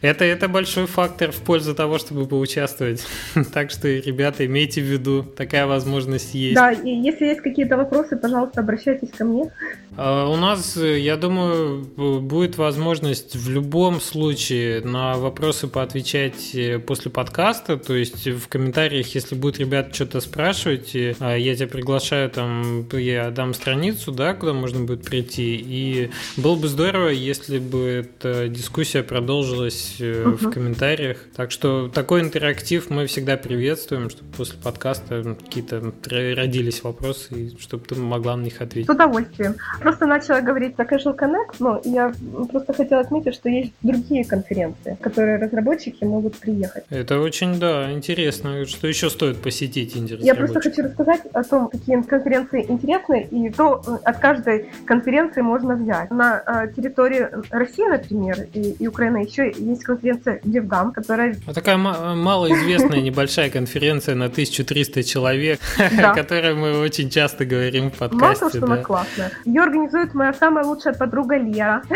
это, это большой фактор в пользу того, чтобы поучаствовать. Так что, ребята, имейте в виду, такая возможность есть. Да, и если есть какие-то вопросы, пожалуйста, обращайтесь ко мне. А, у нас, я думаю, будет возможность в любом случае на вопросы поотвечать э, после подкаста, то есть в комментариях, если будут ребята что-то спрашивать, а, я тебя приглашаю, там, я дам страницу, да, куда можно будет прийти, и было бы здорово, если бы эта дискуссия продолжилась uh-huh. в комментариях, так что такой интерактив мы всегда приветствуем, чтобы после подкаста какие-то родились вопросы, и чтобы ты могла на них ответить. С удовольствием. Просто начала говорить про Casual Connect, но я просто хотела отметить, что есть другие конференции, которые разработчики могут приехать. Это очень, да, интересно. Что еще стоит посетить инди Я просто хочу рассказать о том, какие конференции интересны, и то э, от каждой конференции можно взять. На э, территории России, например, и, и Украины еще есть конференция DevGam, которая... А такая малоизвестная небольшая конференция на 1300 человек, о которой мы очень часто говорим в подкасте. Мало того, что она классная. Ее организует моя самая лучшая подруга Лера.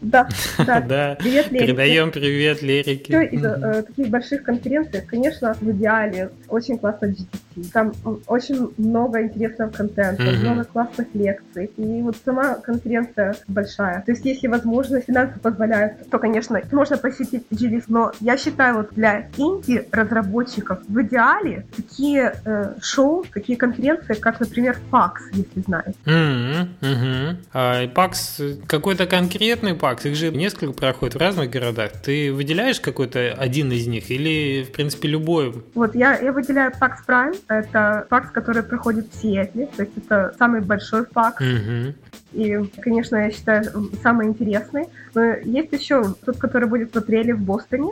Да, да. Привет, Лерике. Передаем привет Лерике. Все из э, таких больших конференций, конечно, в идеале очень классно. Там очень много интересного контента, много классных лекций. И вот сама конференция большая. То есть, если возможность, финансы позволяют, то, конечно, можно посетить GLIS. Но я считаю, вот для инди-разработчиков в идеале такие э, шоу, такие конференции, как, например, PAX, если знаете. Угу. А ПАКС, какой-то конкретный ПАКС, их же несколько проходит в разных городах. Ты выделяешь какой-то один из них или, в принципе, любой? Вот я, я выделяю ПАКС Prime. Это ПАКС, который проходит в Сиэтле. То есть это самый большой. Угу. И, конечно, я считаю, самый интересный. Но есть еще тот, который будет в апреле в Бостоне.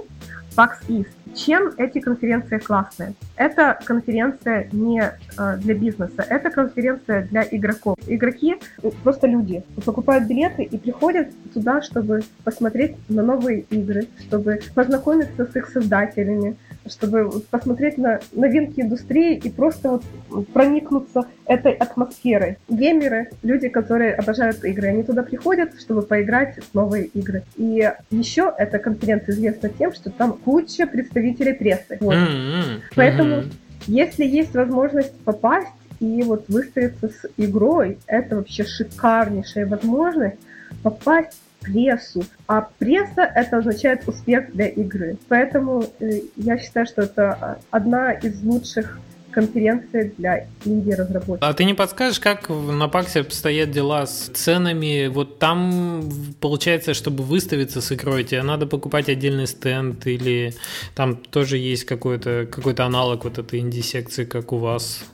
PAX East. Чем эти конференции классные? Это конференция не э, для бизнеса, это конференция для игроков. Игроки просто люди покупают билеты и приходят туда, чтобы посмотреть на новые игры, чтобы познакомиться с их создателями, чтобы посмотреть на новинки индустрии и просто вот проникнуться этой атмосферой. Геймеры, люди, которые обожают игры, они туда приходят, чтобы поиграть в новые игры. И еще эта конференция известна тем, что там куча представителей прессы. Вот. Mm-hmm. Поэтому, mm-hmm. если есть возможность попасть и вот выставиться с игрой, это вообще шикарнейшая возможность попасть прессу. А пресса это означает успех для игры. Поэтому э, я считаю, что это одна из лучших конференции для инди-разработчиков. А ты не подскажешь, как на Паксе обстоят дела с ценами? Вот там, получается, чтобы выставиться с игрой, тебе надо покупать отдельный стенд или там тоже есть какой-то какой аналог вот этой инди-секции, как у вас?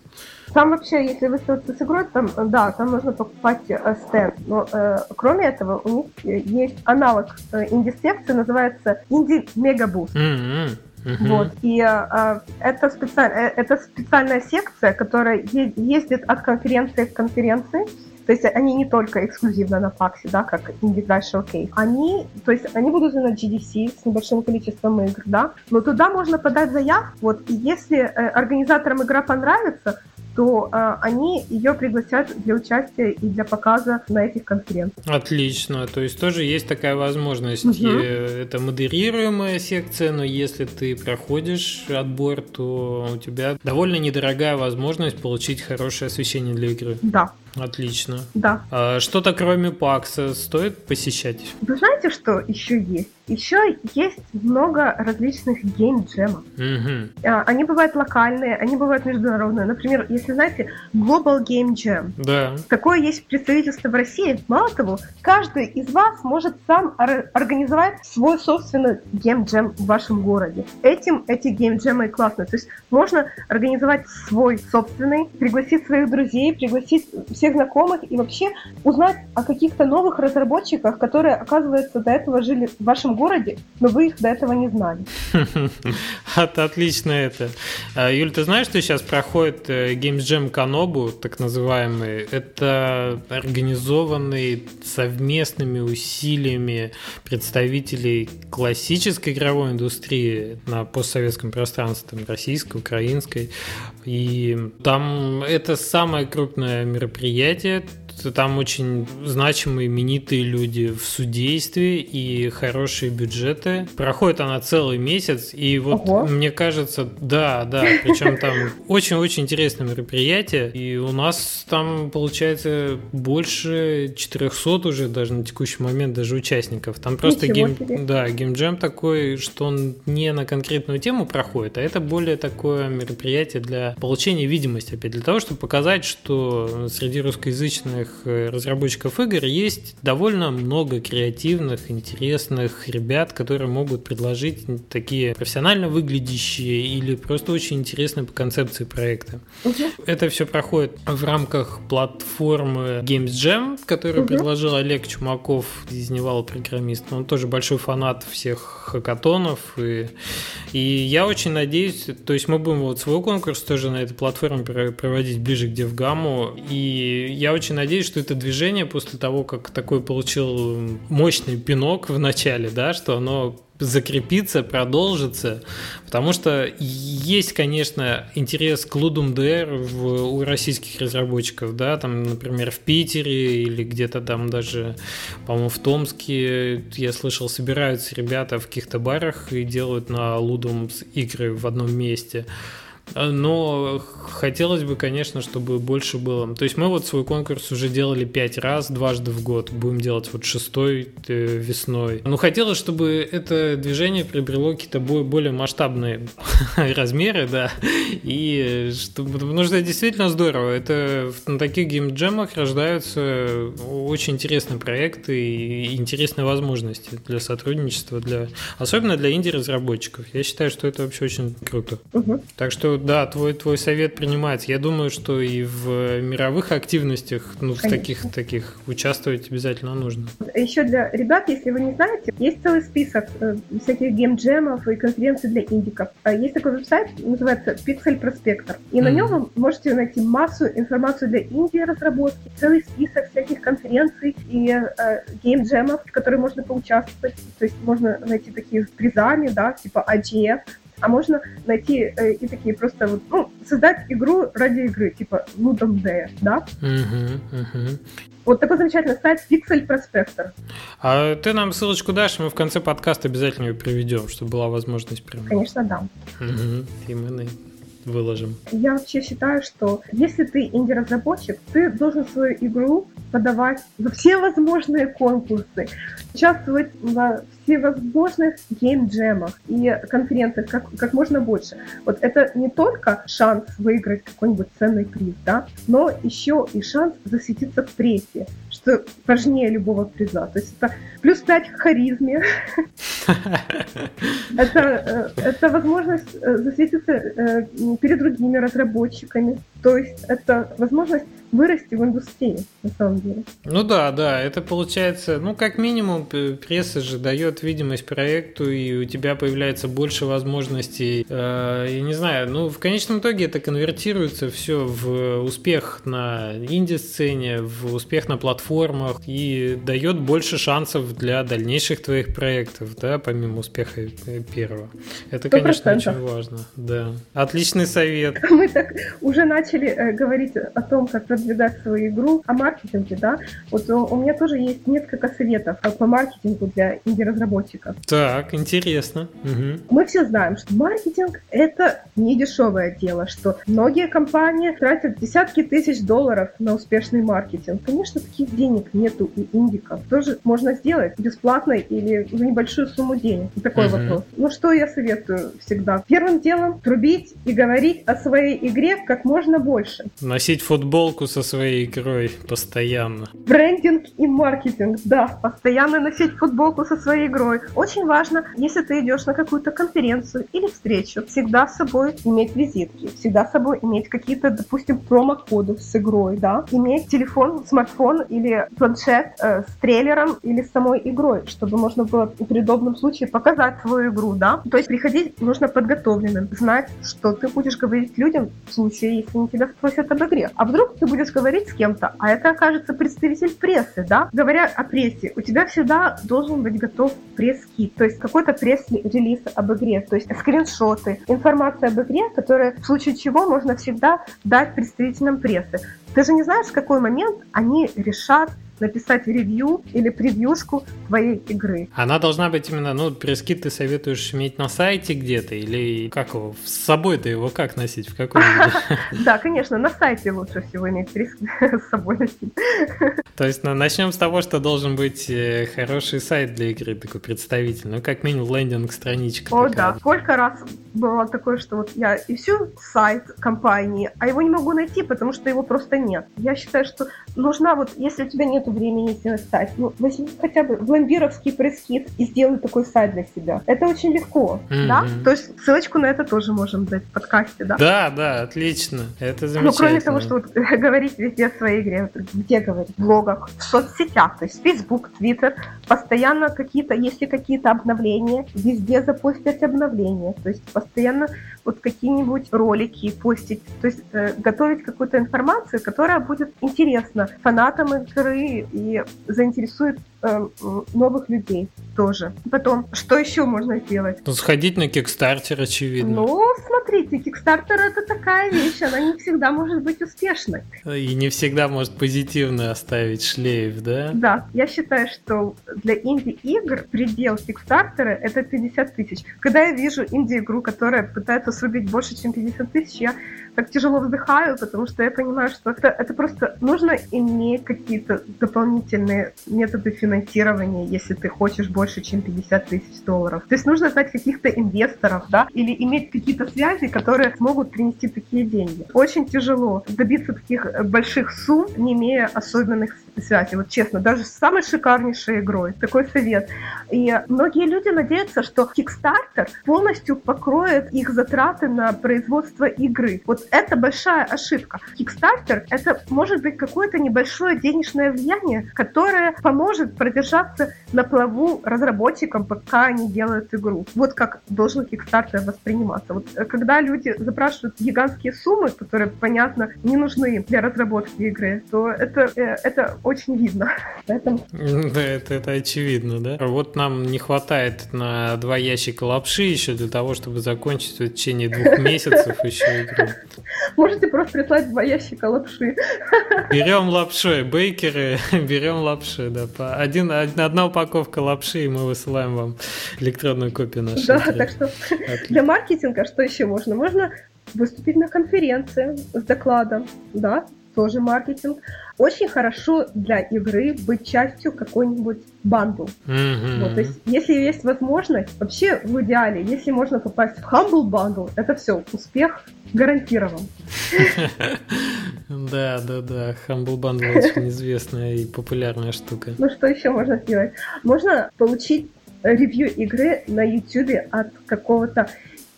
Там вообще, если выставиться с игрой, там, да, там нужно покупать э, стенд. Но э, кроме этого, у них есть аналог э, инди-секции, называется инди-мегабуст. Mm-hmm. Uh-huh. Вот. И э, это, специаль... Э, это специальная секция, которая ездит от конференции к конференции. То есть они не только эксклюзивно на паксе, да, как Indie Showcase. Они, то есть они будут на GDC с небольшим количеством игр, да, но туда можно подать заявку, вот, и если э, организаторам игра понравится, то э, они ее пригласят для участия и для показа на этих конференциях. Отлично, то есть тоже есть такая возможность. Угу. Это модерируемая секция, но если ты проходишь отбор, то у тебя довольно недорогая возможность получить хорошее освещение для игры. Да. Отлично. Да. А что-то кроме ПАКСа стоит посещать? Вы знаете, что еще есть? Еще есть много различных гейм-джемов. Угу. Они бывают локальные, они бывают международные. Например, если знаете, Global Game Jam. Да. Такое есть представительство в России. Мало того, каждый из вас может сам организовать свой собственный гейм-джем в вашем городе. Этим эти гейм-джемы классные. То есть можно организовать свой собственный, пригласить своих друзей, пригласить всех знакомых и вообще узнать о каких-то новых разработчиках, которые, оказывается, до этого жили в вашем городе, но вы их до этого не знали. Это отлично это. А, Юль, ты знаешь, что сейчас проходит э, Games Jam Канобу, так называемый? Это организованный совместными усилиями представителей классической игровой индустрии на постсоветском пространстве, российской, украинской. И там это самое крупное мероприятие мероприятие там очень значимые, именитые люди в судействе и хорошие бюджеты. Проходит она целый месяц, и вот Ого. мне кажется, да, да, причем там очень-очень интересное мероприятие, и у нас там получается больше 400 уже даже на текущий момент даже участников. Там просто гейм, да, геймджем такой, что он не на конкретную тему проходит, а это более такое мероприятие для получения видимости, опять для того, чтобы показать, что среди русскоязычных современных э, разработчиков игр есть довольно много креативных, интересных ребят, которые могут предложить такие профессионально выглядящие или просто очень интересные по концепции проекта. Это все проходит в рамках платформы Games Jam, которую предложил Олег Чумаков из Nival а программист. Он тоже большой фанат всех хакатонов. И, и я очень надеюсь, то есть мы будем вот свой конкурс тоже на этой платформе проводить ближе к DevGAMM у. И я очень надеюсь, надеюсь, что это движение после того, как такой получил мощный пинок в начале, да, что оно закрепится, продолжится, потому что есть, конечно, интерес к Ludum Dare в, у российских разработчиков, да, там, например, в Питере или где-то там даже, по-моему, в Томске, я слышал, собираются ребята в каких-то барах и делают на Ludum игры в одном месте. Но хотелось бы, конечно, чтобы больше было. То есть мы вот свой конкурс уже делали пять раз, дважды в год. Будем делать вот шестой э, весной. Но хотелось, чтобы это движение приобрело какие-то более масштабные размеры, да. И чтобы, потому что это действительно здорово. Это на таких геймджемах рождаются очень интересные проекты и интересные возможности для сотрудничества, для, особенно для инди-разработчиков. Я считаю, что это вообще очень круто. Угу. Так что да, твой, твой совет принимается. Я думаю, что и в мировых активностях, ну, в таких, таких участвовать обязательно нужно. Еще для ребят, если вы не знаете, есть целый список э, всяких геймджемов и конференций для индиков. А есть такой веб-сайт, называется Pixel Prospector. И на нем вы можете найти массу информацию для инди разработки, целый список всяких конференций и э, геймджемов, в которые можно поучаствовать. То есть можно найти такие призами, да, типа AGF, а можно найти э, и такие просто вот, ну, создать игру ради игры, типа Ludum Dare, да? Угу, угу. Вот такой замечательный сайт Pixel Prospector. А ты нам ссылочку дашь, мы в конце подкаста обязательно ее приведем, чтобы была возможность прям. Конечно, да. Угу. И мы выложим. Я вообще считаю, что если ты инди-разработчик, ты должен свою игру подавать во все возможные конкурсы, участвовать во всевозможных гейм-джемах и конференциях как, как можно больше. Вот это не только шанс выиграть какой-нибудь ценный приз, да, но еще и шанс засветиться в прессе, что важнее любого приза. То есть это плюс 5 к харизме. Это, э, это возможность э, засветиться э, перед другими разработчиками. То есть это возможность вырасти в индустрии, на самом деле. Ну да, да, это получается, ну как минимум пресса же дает видимость проекту, и у тебя появляется больше возможностей. Э, я не знаю, ну в конечном итоге это конвертируется все в успех на инди-сцене, в успех на платформах и дает больше шансов для дальнейших твоих проектов, да, помимо успеха первого. Это, 100%. конечно, очень важно. Да. Отличный совет. Мы так уже начали э, говорить о том, как продвигать свою игру, о маркетинге, да. Вот у, у меня тоже есть несколько советов по маркетингу для инди-разработчиков. Так, интересно. Угу. Мы все знаем, что маркетинг это не дешевое дело, что многие компании тратят десятки тысяч долларов на успешный маркетинг. Конечно, таких денег нету у индиков. Тоже можно сделать бесплатно или за небольшую сумму денег. Такой угу. вопрос. Ну что я советую всегда? Первым делом трубить и говорить о своей игре как можно больше. Носить футболку со своей игрой постоянно. Брендинг и маркетинг, да. Постоянно носить футболку со своей игрой. Очень важно, если ты идешь на какую-то конференцию или встречу, всегда с собой иметь визитки, всегда с собой иметь какие-то, допустим, промокоды с игрой, да. Иметь телефон, смартфон или планшет э, с трейлером или с самой игрой, чтобы можно было при удобном случае показать свою игру, да. То есть приходить нужно подготовленным, знать, что ты будешь говорить людям в случае, если они тебя спросят об игре. А вдруг ты будешь говорить с кем-то, а это окажется представитель прессы, да? Говоря о прессе, у тебя всегда должен быть готов пресс-кит, то есть какой-то пресс-релиз об игре, то есть скриншоты, информация об игре, которая в случае чего можно всегда дать представителям прессы. Ты же не знаешь, в какой момент они решат написать ревью или превьюшку твоей игры. Она должна быть именно, ну, пресс-кит ты советуешь иметь на сайте где-то или как его, с собой ты его как носить, в каком виде? Да, конечно, на сайте лучше всего иметь с собой носить. То есть ну, начнем с того, что должен быть э, хороший сайт для игры, такой представительный, ну, как минимум лендинг-страничка. О, да, сколько раз было такое, что вот я ищу сайт компании, а его не могу найти, потому что его просто нет. Я считаю, что нужна вот, если у тебя нет времени сделать сайт. Ну, возьми хотя бы в пресс-кит и сделай такой сайт для себя. Это очень легко, mm-hmm. да? То есть ссылочку на это тоже можем дать в подкасте, да? Да, да, отлично. Это замечательно. Ну, кроме того, что вот, говорить везде о своей игре, вот, где говорить? В блогах, в соцсетях, то есть Facebook, Twitter, постоянно какие-то, если какие-то обновления, везде запустить обновления, то есть постоянно вот какие-нибудь ролики постить, то есть э, готовить какую-то информацию, которая будет интересна фанатам игры и заинтересует новых людей тоже. Потом, что еще можно сделать? Ну, сходить на Kickstarter, очевидно. Ну, смотрите, Kickstarter это такая вещь, она не всегда может быть успешной. И не всегда может позитивно оставить шлейф, да? Да, я считаю, что для инди-игр предел Kickstarter это 50 тысяч. Когда я вижу инди-игру, которая пытается срубить больше, чем 50 тысяч, я так тяжело вздыхаю, потому что я понимаю, что это, это просто нужно иметь какие-то дополнительные методы финансирования, если ты хочешь больше, чем 50 тысяч долларов. То есть нужно знать каких-то инвесторов, да, или иметь какие-то связи, которые смогут принести такие деньги. Очень тяжело добиться таких больших сумм, не имея особенных связи. Вот честно, даже с самой шикарнейшей игрой. Такой совет. И многие люди надеются, что Kickstarter полностью покроет их затраты на производство игры. Вот это большая ошибка. Kickstarter — это может быть какое-то небольшое денежное влияние, которое поможет продержаться на плаву разработчикам, пока они делают игру. Вот как должен Kickstarter восприниматься. Вот э, когда люди запрашивают гигантские суммы, которые, понятно, не нужны для разработки игры, то это, э, это очень видно. Поэтому... Да, это, это очевидно, да? Вот нам не хватает на два ящика лапши еще для того, чтобы закончить в течение двух месяцев еще игру. Можете просто прислать два ящика лапши. Берем лапшой, бейкеры, берем лапши, да. По один, одна упаковка лапши, и мы высылаем вам электронную копию нашей. Да, игры. так что Отлично. для маркетинга что еще можно? Можно выступить на конференции с докладом, да, тоже маркетинг. Очень хорошо для игры быть частью какой-нибудь бандл. Mm-hmm. Вот, то есть, если есть возможность, вообще в идеале, если можно попасть в Humble Bundle, это все, успех гарантирован. Да, да, да. Humble Bundle очень известная и популярная штука. Ну что еще можно сделать? Можно получить ревью игры на YouTube от какого-то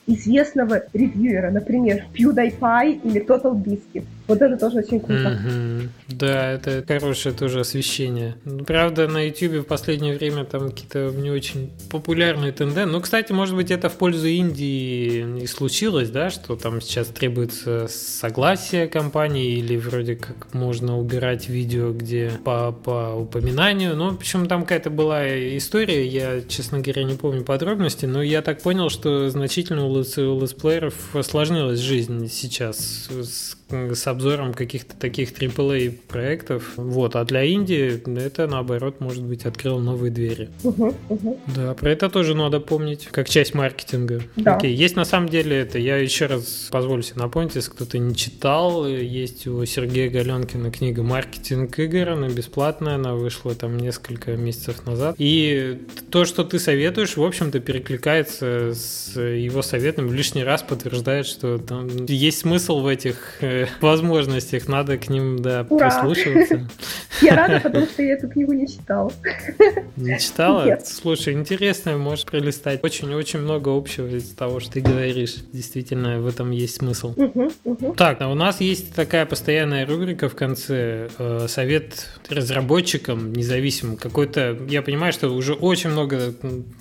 известного ревьюера, например, PewDiePie или Total Biscuit. Вот это тоже очень круто. Мгм. Да, это хорошее тоже освещение. Правда, на YouTube в последнее время там какие-то не очень популярные тенденции. Ну, кстати, может быть, это в пользу Индии и случилось, да, что там сейчас требуется согласие компании или вроде как можно убирать видео, где по, по упоминанию. Ну, общем, там какая-то была история, я, честно говоря, не помню подробности, но я так понял, что значительно у летсплееров осложнилась жизнь сейчас с, с обзором каких-то таких AAA проектов. Вот, а для Индии это, наоборот, может быть, открыло новые двери. Мгм, мгм. Да, про это тоже надо помнить, как часть маркетинга. Да. Окей, есть на самом деле это, я еще раз позволю себе напомнить, если кто-то не читал, э, есть у Сергея Галенкина книга «Маркетинг игр», она бесплатная, она вышла там несколько месяцев назад. И то, что ты советуешь, в общем-то, перекликается с его советом, в лишний раз подтверждает, что там есть смысл в этих э, возможностях, надо к ним, да, Ура! прислушиваться. Я рада, потому что я эту книгу не читала. Не читала? Нет. Слушай, интересно, можешь пролистать. Очень-очень много общего из того, что ты говоришь. Действительно, в этом есть смысл. Мгм, мгм. Так, а у нас есть такая постоянная рубрика в конце. э, совет разработчикам независимым. Какой-то, я понимаю, что уже очень много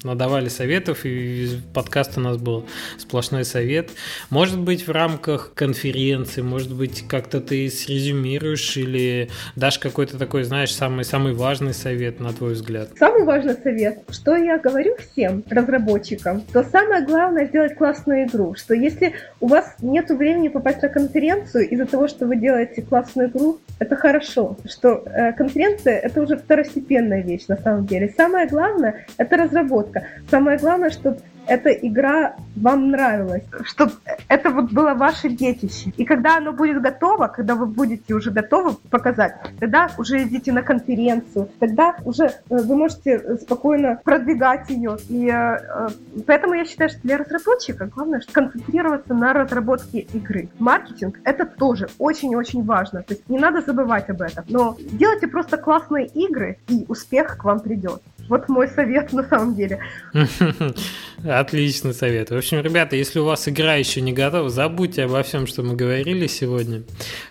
надавали советов, и подкаст у нас был сплошной совет. Может быть, в рамках конференции, может быть, как-то ты срезюмируешь или дашь какой-то такой, знаешь, самый, самый важный совет, на твой взгляд. Самый важный совет, что я говорю всем разработчикам, то самое главное сделать классную игру, что если у вас нет времени попасть на конференцию из-за того, что вы делаете классную игру, это хорошо, что э, конференция это уже второстепенная вещь на самом деле. Самое главное это разработка. Самое главное, чтобы эта игра вам нравилась, чтобы это вот было ваше детище. И когда оно будет готово, когда вы будете уже готовы показать, тогда уже идите на конференцию, тогда уже э, вы можете спокойно продвигать ее. И э, э, поэтому я считаю, что для разработчика главное что концентрироваться на разработке игры. Маркетинг это тоже очень-очень важно. То есть не надо забывать об этом. Но делайте просто классные игры, и успех к вам придет. Вот мой совет на самом деле. Отличный совет. В общем, ребята, если у вас игра еще не готова, забудьте обо всем, что мы говорили сегодня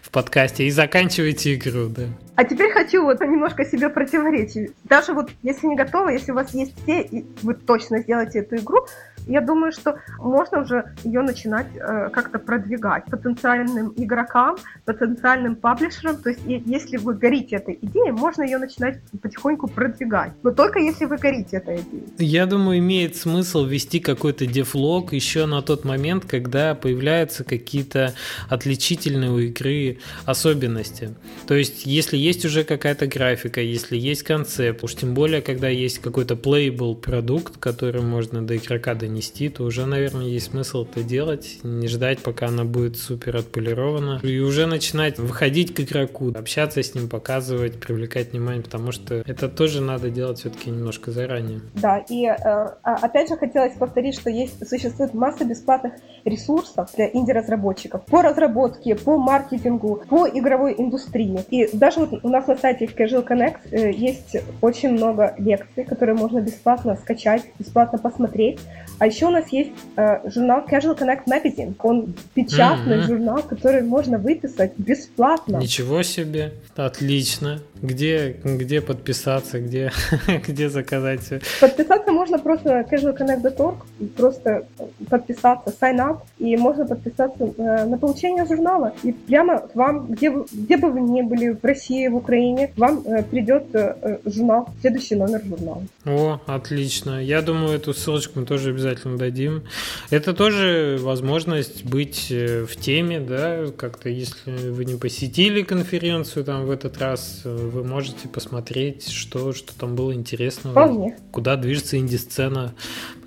в подкасте, и заканчивайте игру, да. А теперь хочу вот немножко себе противоречить. Даже вот если не готовы, если у вас есть все, и вы точно сделаете эту игру, я думаю, что можно уже ее начинать э, как-то продвигать потенциальным игрокам, потенциальным паблишерам. То есть и- если вы горите этой идеей, можно ее начинать потихоньку продвигать. Но только если вы горите этой идеей. Я думаю, имеет смысл вести какой-то дефлог еще на тот момент, когда появляются какие-то отличительные у игры особенности. То есть, если есть уже какая-то графика, если есть концепт, уж тем более, когда есть какой-то playable продукт, который можно до игрока донести, то уже, наверное, есть смысл это делать, не ждать, пока она будет супер отполирована, и уже начинать выходить к игроку, общаться с ним, показывать, привлекать внимание, потому что это тоже надо делать все-таки немножко заранее. Да, и э, а- опять же хотелось повторить, что есть, существует масса бесплатных ресурсов для инди-разработчиков по разработке, по маркетингу, по игровой индустрии. И даже вот у нас на сайте Casual Connect э, есть очень много лекций, которые можно бесплатно скачать, бесплатно посмотреть. А еще у нас есть э, журнал Casual Connect Magazine. Он печатный Мгм. журнал, который можно выписать бесплатно. Ничего себе, отлично. Где, где подписаться, где, где заказать все? Подписаться можно просто на casualconnect.org, просто подписаться, sign up, и можно подписаться э, на получение журнала. И прямо к вам, где, вы, где бы вы ни были, в России, в Украине, вам э, придет э, э, журнал, следующий номер журнала. О, отлично. Я думаю, эту ссылочку мы тоже обязательно дадим. Это тоже возможность быть э, в теме, да, как-то если вы не посетили конференцию там в этот раз, э, вы можете посмотреть, что, что там было интересного. Вполне. куда движется инди-сцена,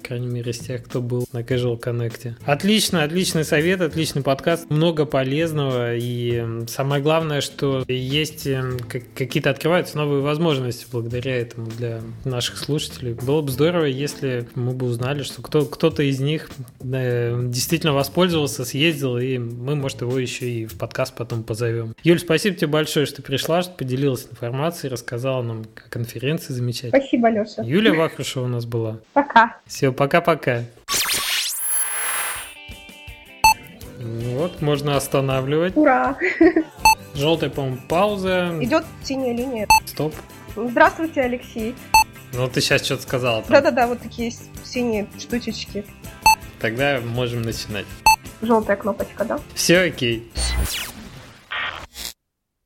по крайней мере, из тех, кто был на Casual Connect. Отлично, отличный совет, отличный подкаст, много полезного, и самое главное, что есть м, как- какие-то открываются новые возможности благодаря этому для наших слушателей. Было бы здорово, если мы бы узнали, что кто, кто-то из них э, действительно воспользовался, съездил, и мы, может, его еще и в подкаст потом позовем. Юль, спасибо тебе большое, что пришла, что поделилась информацией, рассказала нам о конференции замечательно. Спасибо, Леша. Юлия Вахрушева у нас была. Пока. Все, пока-пока. Ну Вот, можно останавливать. Ура! Желтая, по-моему, пауза. Идет синяя линия. Стоп. Здравствуйте, Алексей. Ну, ты сейчас что-то сказала. там. Да-да-да, вот такие синие штучечки. Тогда можем начинать. Желтая кнопочка, да? Все окей.